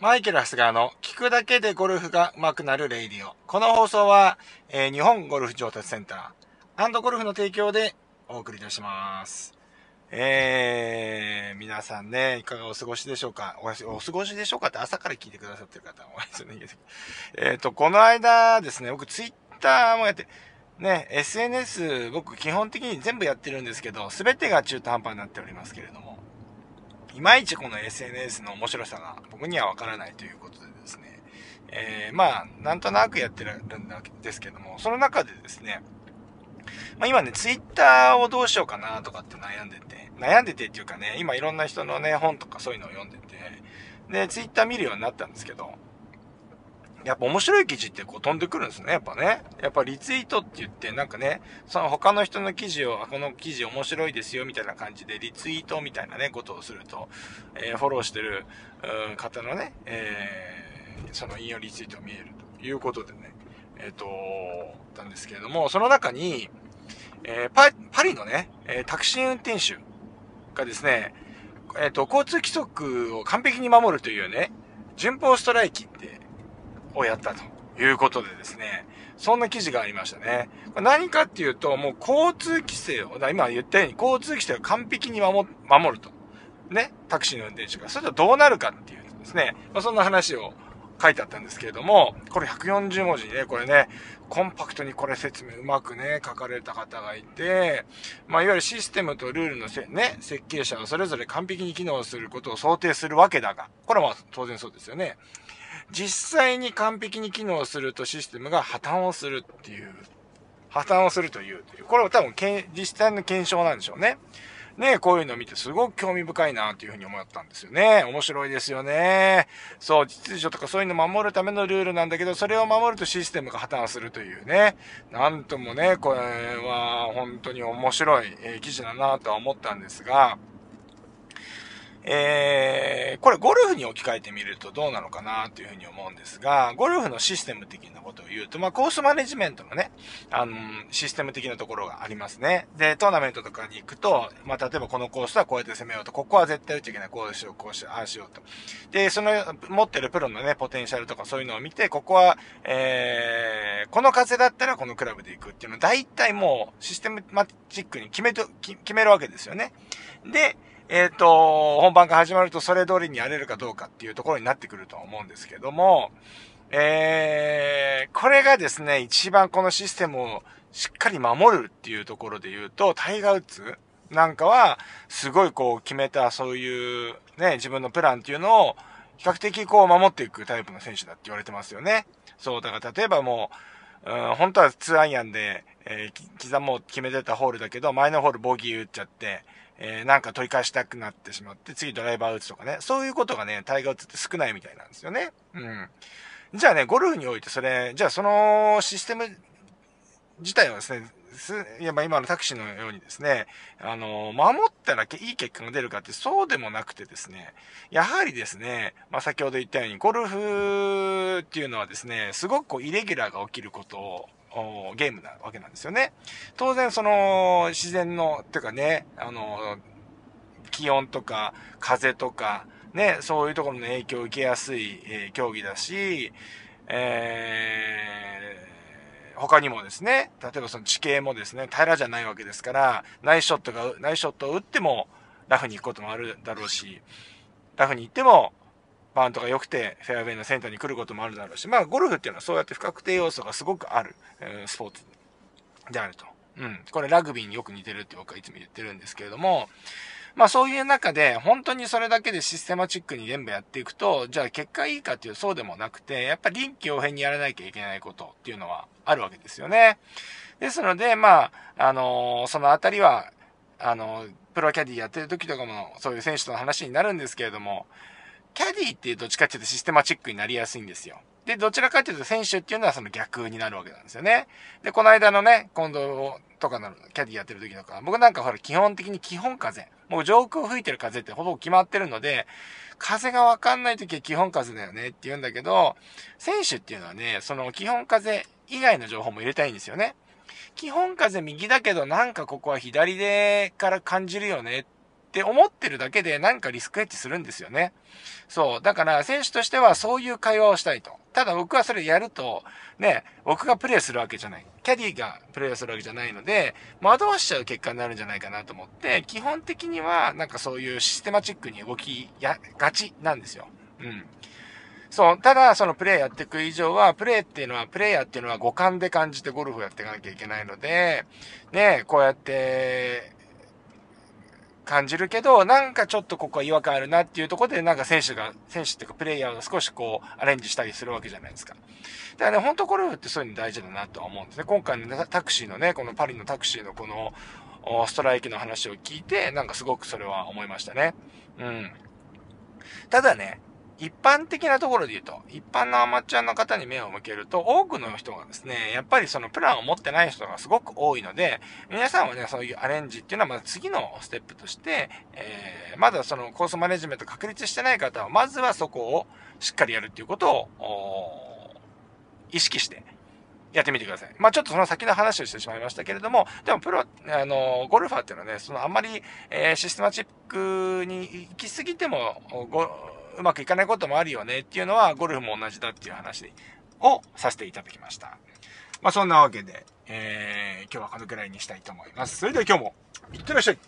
マイケル・ハスガーの聞くだけでゴルフが上手くなるレイディオ。この放送は、えー、日本ゴルフ上達センターゴルフの提供でお送りいたします。えー、皆さんね、いかがお過ごしでしょうか？おお過ごしでしょうかって朝から聞いてくださってる方、おやすみです。えっ、と、この間ですね、僕ツイッターもやって、ね、SNS 僕基本的に全部やってるんですけど、すべてが中途半端になっておりますけれども、いまいちこの SNS の面白さが僕にはわからないということでですね、えー、まあ、なんとなくやってるんですけども、その中でですね、まあ、今ね、ツイッターをどうしようかなとかって悩んでて、悩んでてっていうかね、今いろんな人のね、本とかそういうのを読んでて、で、ツイッター見るようになったんですけど、やっぱ面白い記事ってこう飛んでくるんですね、やっぱね。やっぱリツイートって言って、なんかね、その他の人の記事を、この記事面白いですよ、みたいな感じでリツイートみたいなね、ことをすると、えー、フォローしてる、方のね、えー、その引用リツイートを見えるということでね、えっ、ー、と、なんですけれども、その中に、えー、パ、パリのね、えタクシー運転手がですね、えっ、と、交通規則を完璧に守るというね、順法ストライキってをやったということでですね、そんな記事がありましたね。何かっていうと、もう交通規制を、今言ったように交通規制を完璧に守ると。ね、タクシーの運転手が。それとどうなるかっていうですね、まあ、そんな話を書いてあったんですけれども、これ140文字ね、これね、コンパクトにこれ説明うまくね、書かれた方がいて、まあ、いわゆるシステムとルールのせ、ね、設計者はそれぞれ完璧に機能することを想定するわけだが、これはまあ当然そうですよね。実際に完璧に機能するとシステムが破綻をするっていう、破綻をするという、これは多分実際の検証なんでしょうね。ねこういうのを見てすごく興味深いなというふうに思ったんですよね。面白いですよね。そう、秩序とかそういうのを守るためのルールなんだけど、それを守るとシステムが破綻するというね。なんともね、これは本当に面白い、え記事だなとは思ったんですが、えー、これゴルフに置き換えてみるとどうなのかなというふうに思うんですが、ゴルフのシステム的なことを言うと、まあ、コースマネジメントのね、あの、システム的なところがありますね。で、トーナメントとかに行くと、まあ、例えばこのコースはこうやって攻めようと、ここは絶対打っちゃいけない、こうしよう、こうしよう、ああしようと。で、その持ってるプロのね、ポテンシャルとかそういうのを見て、ここは、えー、この風だったらこのクラブで行くっていうのを大体もうシステムマチックに決めと、決めるわけですよね。で、えっ、ー、と、本番が始まるとそれ通りにやれるかどうかっていうところになってくると思うんですけども、えー、これがですね、一番このシステムをしっかり守るっていうところで言うと、タイガー・ウッズなんかは、すごいこう決めたそういうね、自分のプランっていうのを、比較的こう守っていくタイプの選手だって言われてますよね。そう、だから例えばもう、うん、本当は2アイアンで、えー、刻もう決めてたホールだけど、前のホールボギー打っちゃって、えー、なんか取り返したくなってしまって、次ドライバー打つとかね、そういうことがね、タイガー打つって少ないみたいなんですよね。うん。じゃあね、ゴルフにおいてそれ、じゃあそのシステム自体はですね、す、いや、ま今のタクシーのようにですね、あの、守ったらいい結果が出るかってそうでもなくてですね、やはりですね、まあ、先ほど言ったように、ゴルフっていうのはですね、すごくこう、イレギュラーが起きることを、ゲームなわけなんですよね。当然その自然の、ていうかね、あの、気温とか風とか、ね、そういうところの影響を受けやすい、えー、競技だし、えー、他にもですね、例えばその地形もですね、平らじゃないわけですから、ナイスショットが、ナイスショットを打ってもラフに行くこともあるだろうし、ラフに行ってもバウンドが良くて、フェアウェイのセンターに来ることもあるだろうし、まあ、ゴルフっていうのはそうやって不確定要素がすごくある、えー、スポーツであると。うん。これラグビーによく似てるって僕はいつも言ってるんですけれども、まあそういう中で、本当にそれだけでシステマチックに全部やっていくと、じゃあ結果いいかっていうそうでもなくて、やっぱり臨機応変にやらなきゃいけないことっていうのはあるわけですよね。ですので、まあ、あのー、そのあたりは、あのー、プロキャディやってる時とかも、そういう選手との話になるんですけれども、キャディっていうどっちかっていうとシステマチックになりやすいんですよ。で、どちらかっていうと選手っていうのはその逆になるわけなんですよね。で、この間のね、今度とかのキャディやってる時とか、僕なんかほら基本的に基本風。もう上空吹いてる風ってほぼ決まってるので、風がわかんない時は基本風だよねって言うんだけど、選手っていうのはね、その基本風以外の情報も入れたいんですよね。基本風右だけどなんかここは左でから感じるよねって思ってるだけでなんかリスクヘッジするんですよね。そう。だから選手としてはそういう会話をしたいと。ただ僕はそれやると、ね、僕がプレイするわけじゃない。キャディがプレイするわけじゃないので、惑わしちゃう結果になるんじゃないかなと思って、基本的にはなんかそういうシステマチックに動きやがちなんですよ。うん。そう。ただ、そのプレイやっていく以上は、プレイっていうのは、プレイヤーっていうのは五感で感じてゴルフをやっていかなきゃいけないので、ね、こうやって、感じるけど、なんかちょっとここは違和感あるなっていうところで、なんか選手が、選手っていうかプレイヤーが少しこう、アレンジしたりするわけじゃないですか。だからね、本当ゴルフってそういうの大事だなとは思うんですね。今回のタクシーのね、このパリのタクシーのこの、ストライキの話を聞いて、なんかすごくそれは思いましたね。うん。ただね、一般的なところで言うと、一般のアマチュアの方に目を向けると、多くの人がですね、やっぱりそのプランを持ってない人がすごく多いので、皆さんはね、そういうアレンジっていうのはまず次のステップとして、えー、まだそのコースマネジメント確立してない方は、まずはそこをしっかりやるっていうことを、意識して、やってみてください。まあちょっとその先の話をしてしまいましたけれども、でもプロ、あの、ゴルファーっていうのはね、そのあんまり、えー、システマチックに行き過ぎても、うまくいかないこともあるよねっていうのは、ゴルフも同じだっていう話をさせていただきました。まあそんなわけで、えー、今日はこのくらいにしたいと思います。それでは今日も、いってらっしゃい